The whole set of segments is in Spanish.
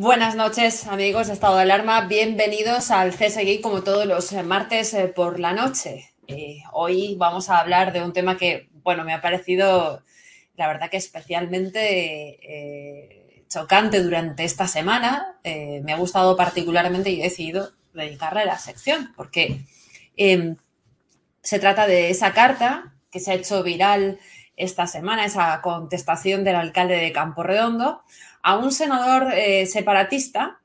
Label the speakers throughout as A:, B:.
A: Buenas noches, amigos de Estado de Alarma. Bienvenidos al CSGI como todos los eh, martes eh, por la noche. Eh, hoy vamos a hablar de un tema que, bueno, me ha parecido la verdad que especialmente chocante durante esta semana. Me ha gustado particularmente y he decidido dedicarle a la sección, porque em, se trata de esa carta que se ha hecho viral esta semana, esa contestación del alcalde de Campo Redondo a un senador eh, separatista,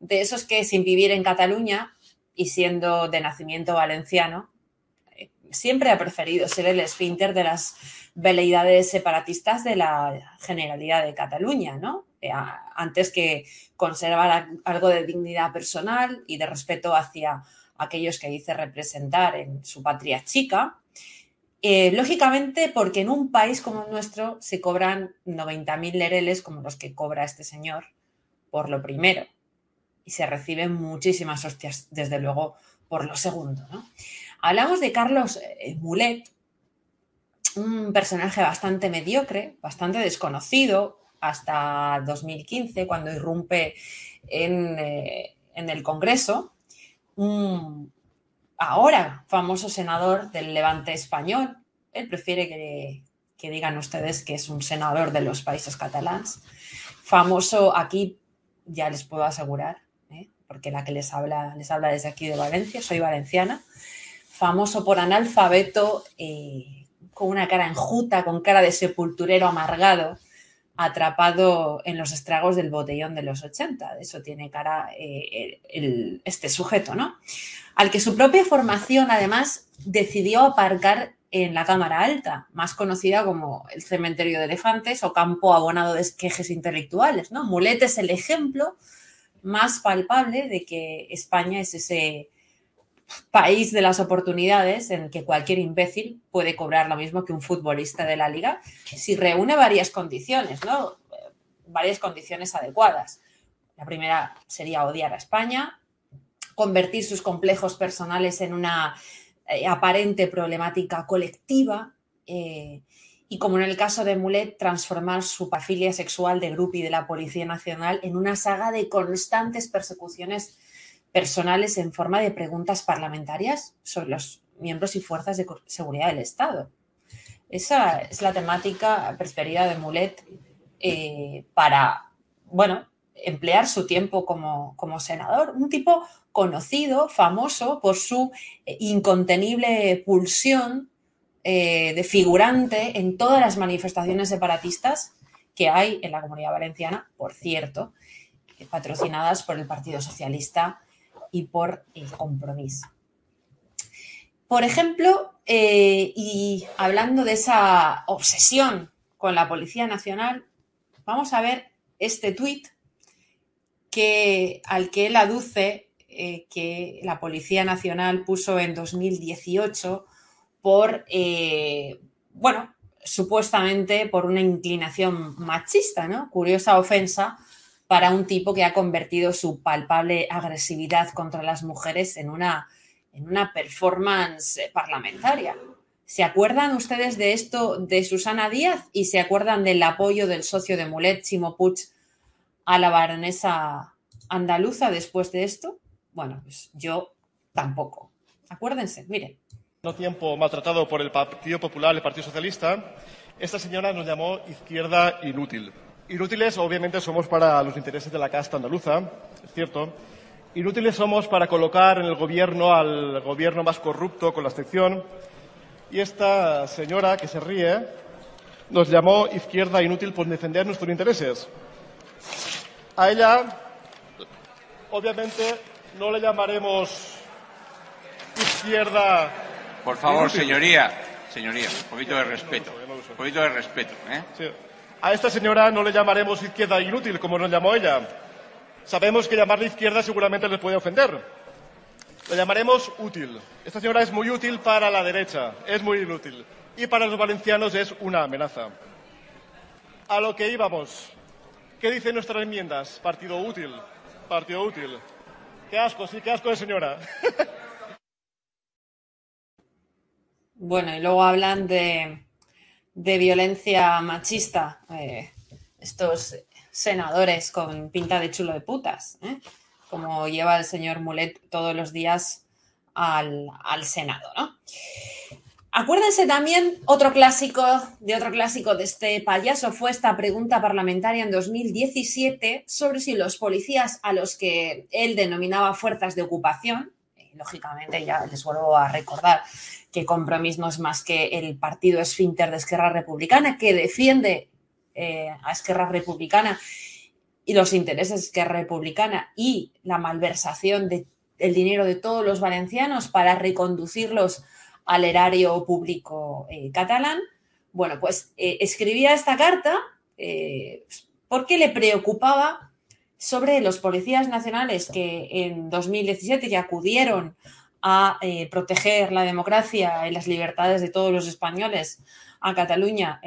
A: de esos que sin vivir en Cataluña y siendo de nacimiento valenciano, siempre ha preferido ser el esfínter de las veleidades separatistas de la Generalidad de Cataluña, ¿no? Eh, antes que conservar algo de dignidad personal y de respeto hacia aquellos que dice representar en su patria chica. Eh, lógicamente, porque en un país como el nuestro se cobran 90.000 lereles como los que cobra este señor, por lo primero, y se reciben muchísimas hostias, desde luego, por lo segundo. ¿no? Hablamos de Carlos eh, Mulet, un personaje bastante mediocre, bastante desconocido hasta 2015, cuando irrumpe en, eh, el Congreso, ahora famoso senador del Levante español. Él prefiere que, que digan ustedes que es un senador de los países catalans. Famoso aquí, ya les puedo asegurar, ¿eh? porque la que les habla, les habla desde aquí de Valencia, soy valenciana famoso por analfabeto, eh, con una cara enjuta, con cara de sepulturero amargado, atrapado en los estragos del botellón de los 80. De eso tiene cara eh, este sujeto, ¿no? Al que su propia formación, además, decidió aparcar en la Cámara Alta, más conocida como el Cementerio de Elefantes o Campo Abonado de Esquejes Intelectuales, ¿no? Mulet es el ejemplo más palpable de que España es ese país de las oportunidades en que cualquier imbécil puede cobrar lo mismo que un futbolista de la liga si reúne varias condiciones, ¿no? Varias condiciones adecuadas. La primera sería odiar a España, convertir sus complejos personales en una eh, aparente problemática colectiva eh, y, como en el caso de Mulet, transformar su pafilia sexual de grupo y de la Policía Nacional en una saga de constantes persecuciones personales en forma de preguntas parlamentarias sobre los miembros y fuerzas de seguridad del Estado. Esa es la temática preferida de Mulet eh, para, bueno, emplear su tiempo como, como, senador. Un tipo conocido, famoso por su eh, incontenible pulsión eh, de figurante en todas las manifestaciones separatistas que hay en la comunidad valenciana, por cierto, patrocinadas por el Partido Socialista y por el compromiso. Por ejemplo, eh, y hablando de esa obsesión con la Policía Nacional, vamos a ver este tuit que, al que él aduce eh, que la Policía Nacional puso en 2018 por, eh, bueno, supuestamente por una inclinación machista, ¿no? Curiosa ofensa para un tipo que ha convertido su palpable agresividad contra las mujeres en una, en una performance parlamentaria. ¿Se acuerdan ustedes de esto de Susana Díaz y se acuerdan del apoyo del socio de Mulet, Chimo Puig, a la baronesa andaluza después de esto? Bueno, pues yo tampoco. Acuérdense, miren.
B: No tiempo maltratado por el Partido Popular, el Partido Socialista, esta señora nos llamó izquierda inútil. Inútiles, obviamente, somos para los intereses de la casta andaluza, es cierto. Inútiles somos para colocar en el gobierno al gobierno más corrupto con la excepción. Y esta señora que se ríe nos llamó izquierda inútil por defender nuestros intereses. A ella, obviamente, no le llamaremos izquierda.
C: Por favor, señoría, señoría, un poquito de respeto. Un poquito de respeto, ¿eh?
B: Sí. A esta señora no le llamaremos izquierda inútil, como nos llamó ella. Sabemos que llamarle izquierda seguramente le puede ofender. Le llamaremos útil. Esta señora es muy útil para la derecha, es muy inútil. Y para los valencianos es una amenaza. A lo que íbamos. ¿Qué dicen nuestras enmiendas? Partido útil. Partido útil. Qué asco, sí, qué asco de señora.
A: bueno, y luego hablan de de violencia machista, eh, estos senadores con pinta de chulo de putas, ¿eh? como lleva el señor Mulet todos los días al, Senado. Acuérdense también otro clásico de otro clásico de este payaso fue esta pregunta parlamentaria en 2017 sobre si los policías a los que él denominaba fuerzas de ocupación, lógicamente ya les vuelvo a recordar que Compromís no es más que el partido esfínter de Esquerra Republicana que defiende eh, a Esquerra Republicana y los intereses de Esquerra Republicana y la malversación del dinero de todos los valencianos para reconducirlos al erario público eh, catalán, bueno, pues eh, escribía esta carta eh, porque le preocupaba sobre los policías nacionales que en 2017 ya acudieron a proteger la democracia y las libertades de todos los españoles a Cataluña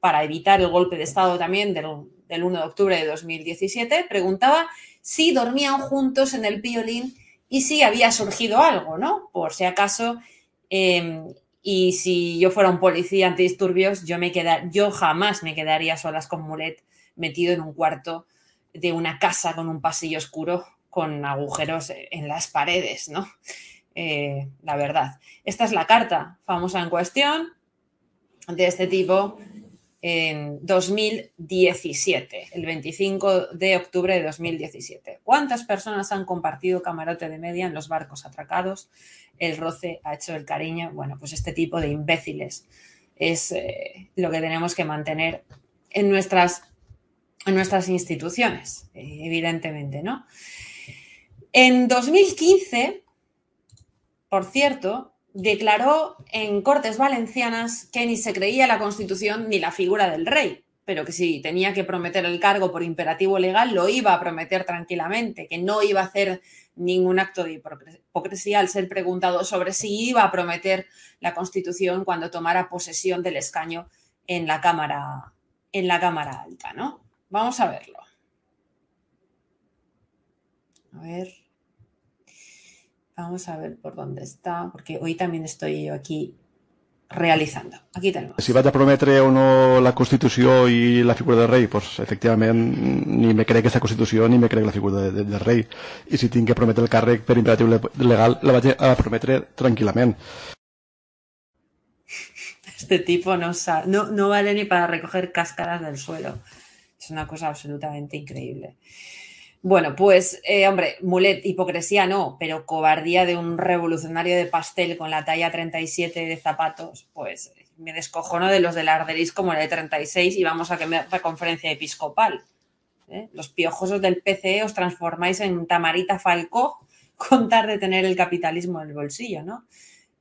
A: para evitar el golpe de Estado también del, del 1 de octubre de 2017, preguntaba si dormían juntos en el piolín y si había surgido algo, ¿no? Por si acaso Em, y si yo fuera un policía antidisturbios, yo, me queda, yo jamás me quedaría solas con Mulet metido en un cuarto de una casa con un pasillo oscuro con agujeros en las paredes, ¿no? Eh, la verdad. Esta es la carta famosa en cuestión de este tipo en 2017, el 25 de octubre de 2017. ¿Cuántas personas han compartido camarote de media en los barcos atracados? El roce ha hecho el cariño. Bueno, pues este tipo de imbéciles es eh, lo que tenemos que mantener en nuestras, en nuestras instituciones, eh, evidentemente, ¿no? En 2015, por cierto, declaró en Cortes Valencianas que ni se creía la Constitución ni la figura del rey, pero que si tenía que prometer el cargo por imperativo legal, lo iba a prometer tranquilamente, que no iba a hacer ningún acto de hipocresía al ser preguntado sobre si iba a prometer la Constitución cuando tomara posesión del escaño en la Cámara, en la cámara Alta, ¿no? Vamos a verlo. A ver. Vamos a ver por dónde está, porque hoy también estoy yo aquí realizando. Aquí tenemos.
D: Si vas a prometre o no la Constitució i la figura del rei, pues, efectivament ni me crec aquesta Constitució ni me crec la figura de, de, del rei. I si tinc que prometre el càrrec per imperatiu legal, la vaig a prometre tranquil·lament.
A: Este tipo no, no, no vale ni para recoger cáscaras del suelo. Es una cosa absolutamente increíble. Bueno, pues, eh, hombre, mulet, hipocresía no, pero cobardía de un revolucionario de pastel con la talla 37 de zapatos, pues me descojono de los del Arderis como el de 36 y vamos a que me la conferencia episcopal. ¿eh? Los piojosos del PCE os transformáis en Tamarita Falcó con tal de tener el capitalismo en el bolsillo, ¿no?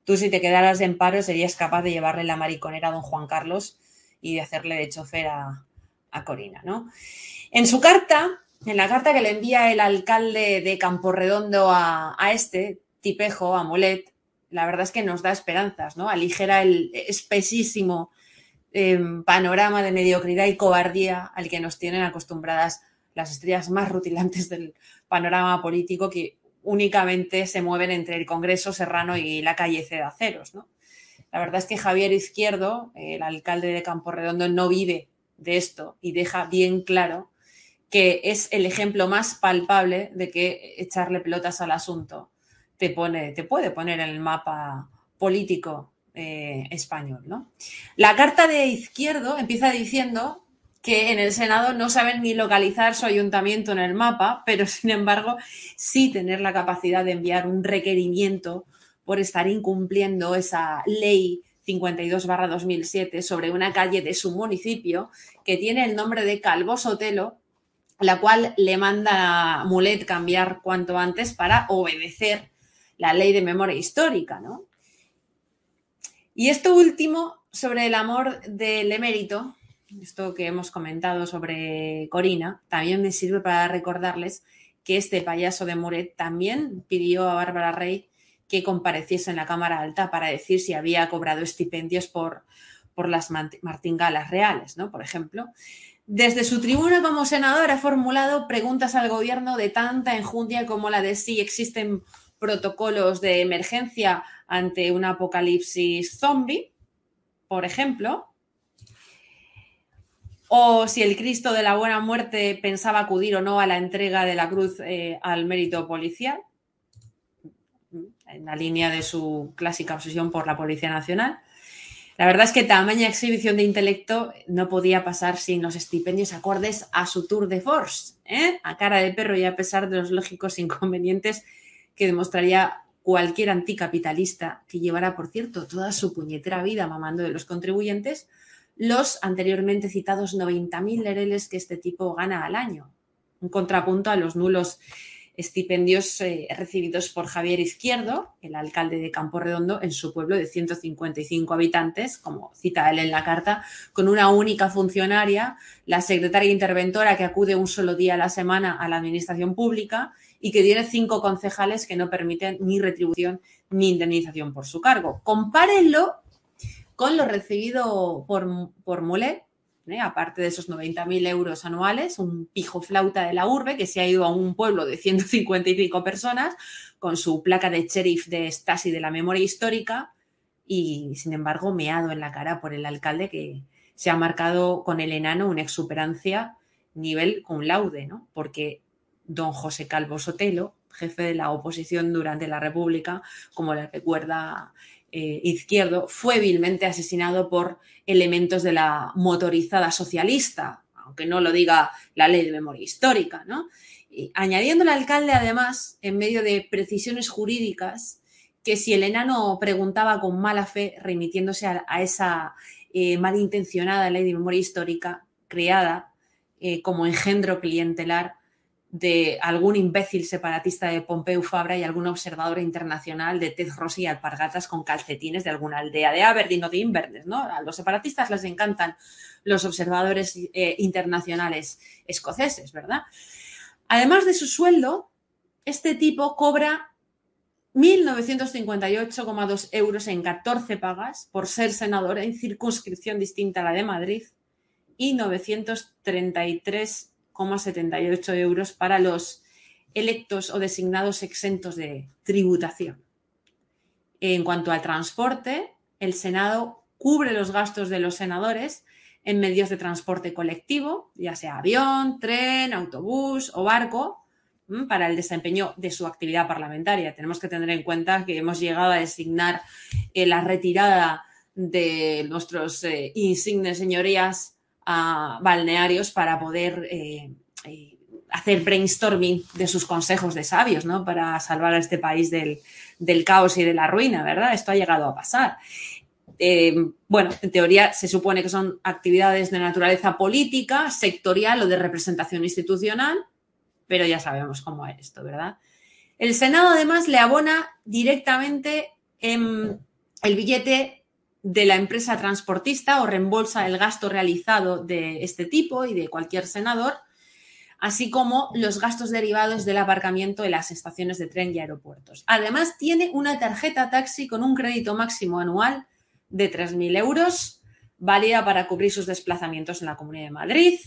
A: Tú si te quedaras en paro serías capaz de llevarle la mariconera a don Juan Carlos y de hacerle de chofer a, Corina, ¿no? En su carta, en la carta que le envía el alcalde de Camporredondo a, a este tipejo, a Molet, la verdad es que nos da esperanzas, ¿no? Aligera el espesísimo em, panorama de mediocridad y cobardía al que nos tienen acostumbradas las estrellas más rutilantes del panorama político que únicamente se mueven entre el Congreso Serrano y la calle Cedaceros, ¿no? La verdad es que Javier Izquierdo, el alcalde de Camporredondo, no vive de esto y deja bien claro que es el ejemplo más palpable de que echarle pelotas al asunto te, pone, te puede poner en el mapa político eh, español. ¿no? La carta de izquierdo empieza diciendo que en el Senado no saben ni localizar su ayuntamiento en el mapa, pero sin embargo sí tener la capacidad de enviar un requerimiento por estar incumpliendo esa ley 52-2007 sobre una calle de su municipio que tiene el nombre de Calvo Sotelo la cual le manda a Mulet cambiar cuanto antes para obedecer la ley de memoria histórica, ¿no? Y esto último sobre el amor del emérito, esto que hemos comentado sobre Corina, también me sirve para recordarles que este payaso de Mulet también pidió a Bárbara Rey que compareciese en la Cámara Alta para decir si había cobrado estipendios por, por las martingalas reales, ¿no? Por ejemplo. Desde su tribuna como senador ha formulado preguntas al gobierno de tanta enjundia como la de si existen protocolos de emergencia ante un apocalipsis zombie, por ejemplo, o si el Cristo de la Buena Muerte pensaba acudir o no a la entrega de la cruz eh, al mérito policial, en la línea de su clásica obsesión por la Policía Nacional. La verdad es que tamaña exhibición de intelecto no podía pasar sin los estipendios acordes a su tour de force, ¿eh? a cara de perro y a pesar de los lógicos inconvenientes que demostraría cualquier anticapitalista que llevara, por cierto, toda su puñetera vida mamando de los contribuyentes, los anteriormente citados 90.000 lereles que este tipo gana al año, un contrapunto a los nulos estipendios eh, recibidos por Javier Izquierdo, el alcalde de Campo Redondo, en su pueblo de 155 habitantes, como cita él en la carta, con una única funcionaria, la secretaria interventora que acude un solo día a la semana a la administración pública y que tiene cinco concejales que no permiten ni retribución ni indemnización por su cargo. Compárenlo con lo recibido por, por ¿eh? aparte de esos 90.000 euros anuales, un pijo flauta de la urbe que se ha ido a un pueblo de 155 personas con su placa de sheriff de Stasi de la memoria histórica y, sin embargo, meado en la cara por el alcalde que se ha marcado con el enano una exuperancia nivel con laude, ¿no? Porque don José Calvo Sotelo, jefe de la oposición durante la República, como le recuerda eh, Izquierdo, fue vilmente asesinado por elementos de la motorizada socialista, aunque no lo diga la ley de memoria histórica, ¿no? Y añadiendo al alcalde, además, en medio de precisiones jurídicas, que si el enano preguntaba con mala fe, remitiéndose a, esa eh, malintencionada ley de memoria histórica creada eh, como engendro clientelar de algún imbécil separatista de Pompeu Fabra y algún observador internacional de Ted Rossi y alpargatas con calcetines de alguna aldea de Aberdeen o de Inverness, ¿no? A los separatistas les encantan los observadores eh, internacionales escoceses, ¿verdad? Además de su sueldo, este tipo cobra 1.958,2 euros en 14 pagas por ser senador en circunscripción distinta a la de Madrid y 933 78 euros para los electos o designados exentos de tributación. En cuanto al transporte, el Senado cubre los gastos de los senadores en medios de transporte colectivo, ya sea avión, tren, autobús o barco, para el desempeño de su actividad parlamentaria. Tenemos que tener en cuenta que hemos llegado a designar eh, la retirada de nuestros eh, insignes señorías a balnearios para poder eh, eh, hacer brainstorming de sus consejos de sabios, ¿no? Para salvar a este país del, caos y de la ruina, ¿verdad? Esto ha llegado a pasar. Eh, bueno, en teoría se supone que son actividades de naturaleza política, sectorial o de representación institucional, pero ya sabemos cómo es esto, ¿verdad? El Senado además le abona directamente en el billete de la empresa transportista o reembolsa el gasto realizado de este tipo y de cualquier senador, así como los gastos derivados del aparcamiento en las estaciones de tren y aeropuertos. Además, tiene una tarjeta taxi con un crédito máximo anual de 3.000 euros, válida para cubrir sus desplazamientos en la Comunidad de Madrid.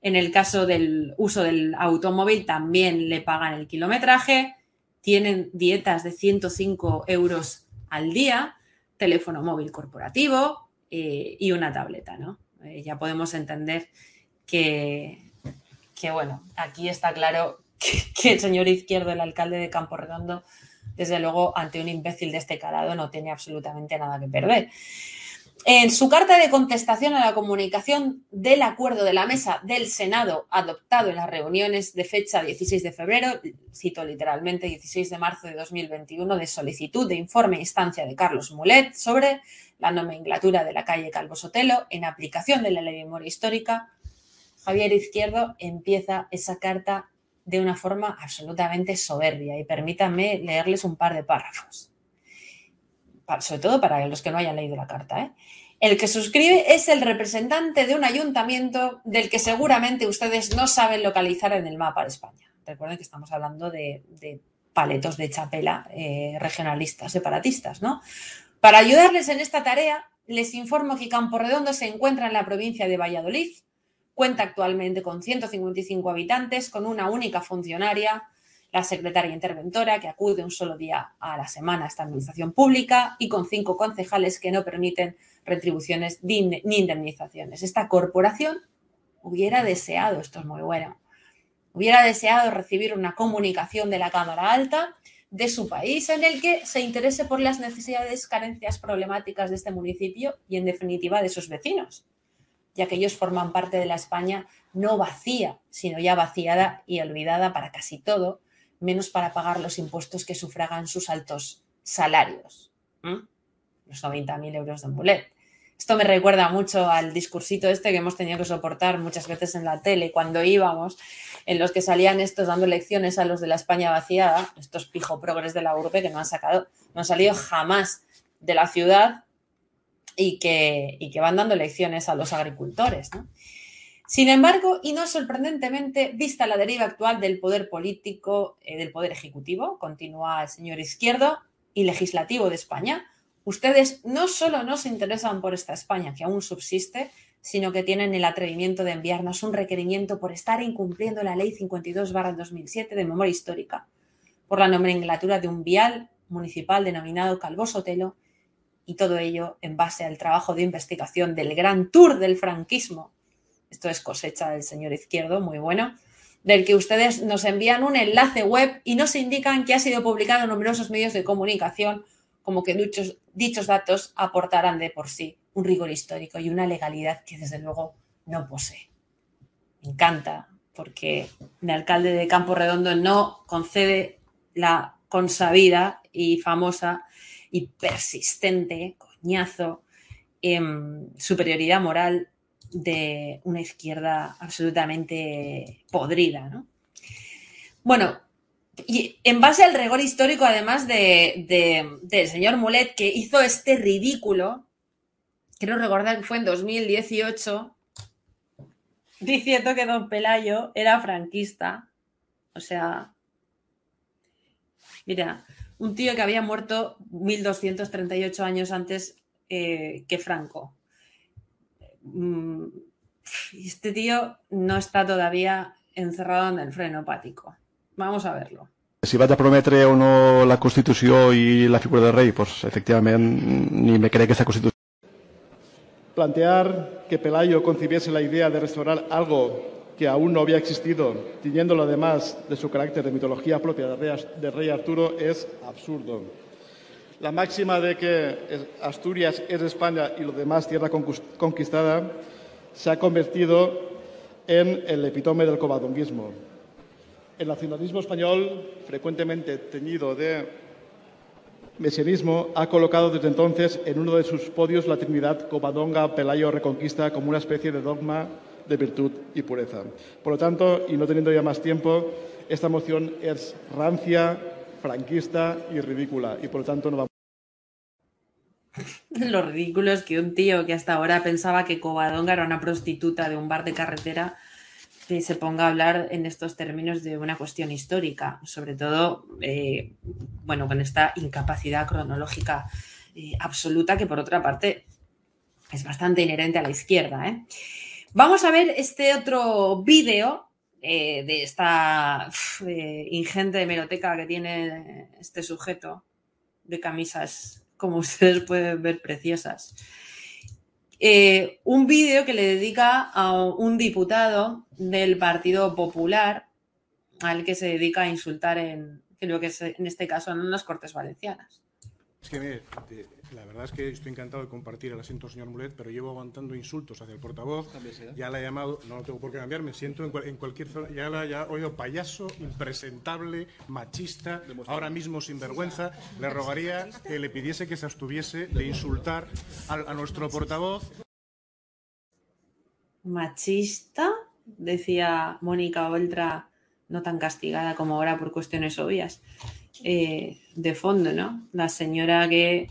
A: En el caso del uso del automóvil, también le pagan el kilometraje. Tienen dietas de 105 euros al día teléfono móvil corporativo eh, y una tableta, ¿no? Eh, ya podemos entender que, que, bueno, aquí está claro que, el señor Izquierdo, el alcalde de Campo Redondo, desde luego, ante un imbécil de este calado, no tiene absolutamente nada que perder. En su carta de contestación a la comunicación del acuerdo de la mesa del Senado adoptado en las reuniones de fecha 16 de febrero, cito literalmente 16 de marzo de 2021, de solicitud de informe e instancia de Carlos Mulet sobre la nomenclatura de la calle Calvo Sotelo en aplicación de la ley de memoria histórica, Javier Izquierdo empieza esa carta de una forma absolutamente soberbia. Y permítanme leerles un par de párrafos sobre todo para los que no hayan leído la carta. ¿eh? El que suscribe es el representante de un ayuntamiento del que seguramente ustedes no saben localizar en el mapa de España. Recuerden que estamos hablando de, paletos de chapela eh, regionalistas, separatistas, ¿no? Para ayudarles en esta tarea, les informo que Campo Redondo se encuentra en la provincia de Valladolid, cuenta actualmente con 155 habitantes, con una única funcionaria, la secretaria interventora, que acude un solo día a la semana a esta administración pública, y con cinco concejales que no permiten retribuciones ni indemnizaciones. Esta corporación hubiera deseado, esto es muy bueno, hubiera deseado recibir una comunicación de la Cámara Alta de su país en el que se interese por las necesidades, carencias, problemáticas de este municipio y, en definitiva, de sus vecinos, ya que ellos forman parte de la España no vacía, sino ya vaciada y olvidada para casi todo, menos para pagar los impuestos que sufragan sus altos salarios. Los 90.000 euros de mulet. Esto me recuerda mucho al discursito este que hemos tenido que soportar muchas veces en la tele cuando íbamos, en los que salían estos dando lecciones a los de la España vaciada, estos pijo progres de la urbe que no han sacado, no han salido jamás de la ciudad y que, y que van dando lecciones a los agricultores. Sin embargo, y no sorprendentemente, vista la deriva actual del poder político, eh, del poder ejecutivo, continúa el señor Izquierdo, y legislativo de España, Ustedes no solo no se interesan por esta España que aún subsiste, sino que tienen el atrevimiento de enviarnos un requerimiento por estar incumpliendo la Ley 52-2007 de memoria histórica, por la nomenclatura de un vial municipal denominado Calvo Sotelo, y todo ello en base al trabajo de investigación del Gran Tour del franquismo. Esto es cosecha del señor Izquierdo, muy bueno, del que ustedes nos envían un enlace web y nos indican que ha sido publicado en numerosos medios de comunicación como que dichos, datos aportarán de por sí un rigor histórico y una legalidad que desde luego no posee. Me encanta porque el alcalde de Campo Redondo no concede la consabida y famosa y persistente coñazo superioridad moral de una izquierda absolutamente podrida. ¿no? Bueno, y en base al rigor histórico, además de, del señor Mulet, que hizo este ridículo, quiero recordar que fue en 2018, diciendo que don Pelayo era franquista. O sea, mira, un tío que había muerto 1238 años antes eh, que Franco. Mm, este tío no está todavía encerrado en el freno hepático. Vamos a verlo.
D: Si va a prometre o no la Constitución y la figura del rey, pues efectivamente ni me cree que esa Constitución.
B: Plantear que Pelayo concibiese la idea de restaurar algo que aún no había existido, tiñéndolo además de su carácter de mitología propia del rey Arturo, es absurdo. La máxima de que Asturias es España y lo demás tierra conquistada se ha convertido en el epitome del covadonguismo. El nacionalismo español, frecuentemente teñido de mesianismo, ha colocado desde entonces en uno de sus podios la Trinidad Covadonga, Pelayo, Reconquista como una especie de dogma de virtud y pureza. Por lo tanto, y no teniendo ya más tiempo, esta moción es rancia, franquista y ridícula, y por lo tanto no vamos.
A: Lo ridículo es que un tío que hasta ahora pensaba que Covadonga era una prostituta de un bar de carretera se ponga a hablar en estos términos de una cuestión histórica, sobre todo, eh, bueno, con esta incapacidad cronológica eh, absoluta que por otra parte es bastante inherente a la izquierda. ¿eh? Vamos a ver este otro vídeo de esta ingente hemeroteca que tiene este sujeto de camisas, como ustedes pueden ver, preciosas. Eh, un vídeo que le dedica a un diputado del Partido Popular al que se dedica a insultar en, creo que es en este caso en las Cortes Valencianas.
E: Es que, mire, la verdad es que estoy encantado de compartir el asiento, señor Mulet, pero llevo aguantando insultos hacia el portavoz. Ya la he llamado, no tengo por qué cambiar, me siento en, cualquier zona. Ya la he oído payaso, impresentable, machista, ahora mismo sin vergüenza. Le rogaría que le pidiese que se abstuviese de insultar a, nuestro portavoz.
A: Machista, decía Mónica Oltra, no tan castigada como ahora por cuestiones obvias. Eh, de fondo, ¿no? La señora que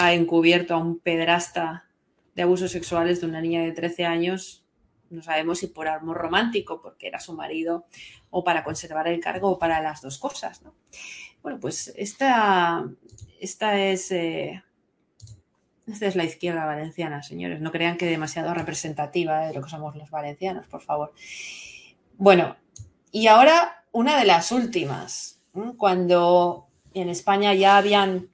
A: ha encubierto a un pedrasta de abusos sexuales de una niña de 13 años, no sabemos si por amor romántico, porque era su marido, o para conservar el cargo, o para las dos cosas, ¿no? Bueno, pues esta, esta es... Eh, esta es la izquierda valenciana, señores. No crean que demasiado representativa de lo que somos los valencianos, por favor. Bueno, y ahora una de las últimas cuando en España ya habían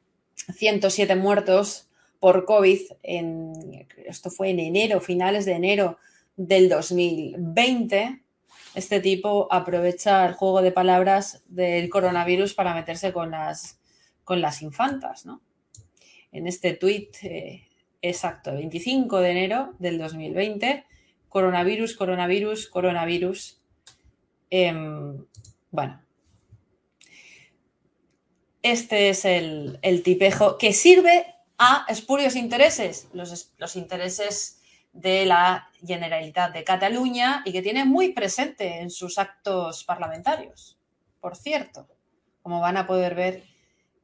A: 107 muertos por COVID, en, esto fue en enero, finales de enero del 2020, este tipo aprovecha el juego de palabras del coronavirus para meterse con las, con las infantas, ¿no? En este tuit, eh, exacto, 25 de enero del 2020, coronavirus, coronavirus, coronavirus. Em, bueno, este es el, tipejo que sirve a espurios intereses, los, los intereses de la Generalitat de Cataluña y que tiene muy presente en sus actos parlamentarios. Por cierto, como van a poder ver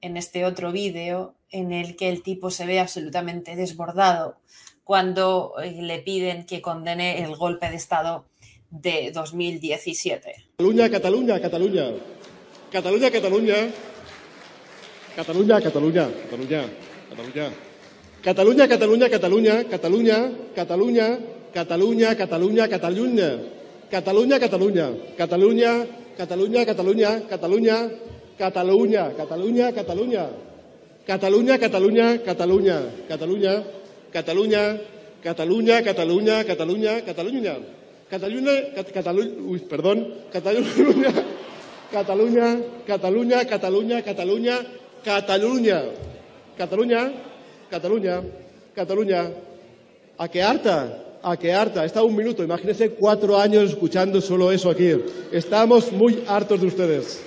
A: en este otro vídeo en el que el tipo se ve absolutamente desbordado cuando eh, le piden que condene el golpe de Estado de 2017.
B: Cataluña, Cataluña, Cataluña. Cataluña, Cataluña. Cataluña, Cataluña, Cataluña, Cataluña. Cataluña, Cataluña, Cataluña, Cataluña, Cataluña, Cataluña, Cataluña, Cataluña. Cataluña, Cataluña, Cataluña, Cataluña, Cataluña, Cataluña, Cataluña, Cataluña, Cataluña. Cataluña, Cataluña, Cataluña, Cataluña, Cataluña, Cataluña, Cataluña, Cataluña, Cataluña. Cataluña, Cataluña, uy, perdón, Cataluña, Cataluña, Cataluña, Cataluña, Cataluña, Cataluña, Cataluña, Cataluña, Cataluña. ¿A qué harta? ¿A qué harta? Está un minuto. Imagínense cuatro años escuchando solo eso aquí. Estamos muy hartos de ustedes.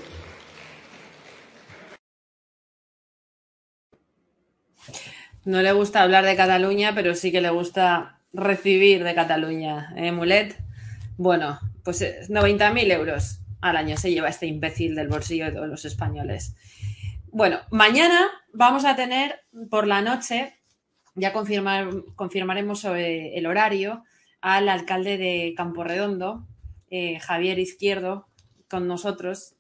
A: No le gusta hablar de Cataluña, pero sí que le gusta recibir de Cataluña. ¿Eh, Mulet? Bueno, pues 90.000 euros al año se lleva este imbécil del bolsillo de todos los españoles. Bueno, mañana vamos a tener por la noche, ya confirmar, confirmaremos sobre el horario, al alcalde de Camporredondo, eh, Javier Izquierdo, con nosotros,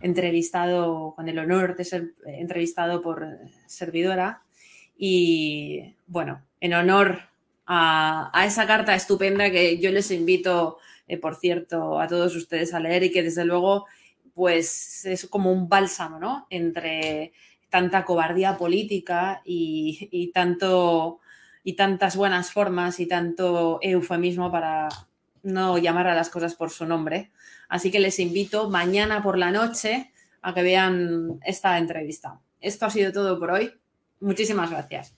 A: entrevistado, con el honor de ser entrevistado por servidora. Y bueno, en honor a, esa carta estupenda que yo les invito, eh, por cierto, a todos ustedes a leer y que desde luego pues es como un bálsamo, ¿no? Entre tanta cobardía política y, tanto y tantas buenas formas y tanto eufemismo para no llamar a las cosas por su nombre. Así que les invito mañana por la noche a que vean esta entrevista. Esto ha sido todo por hoy. Muchísimas gracias.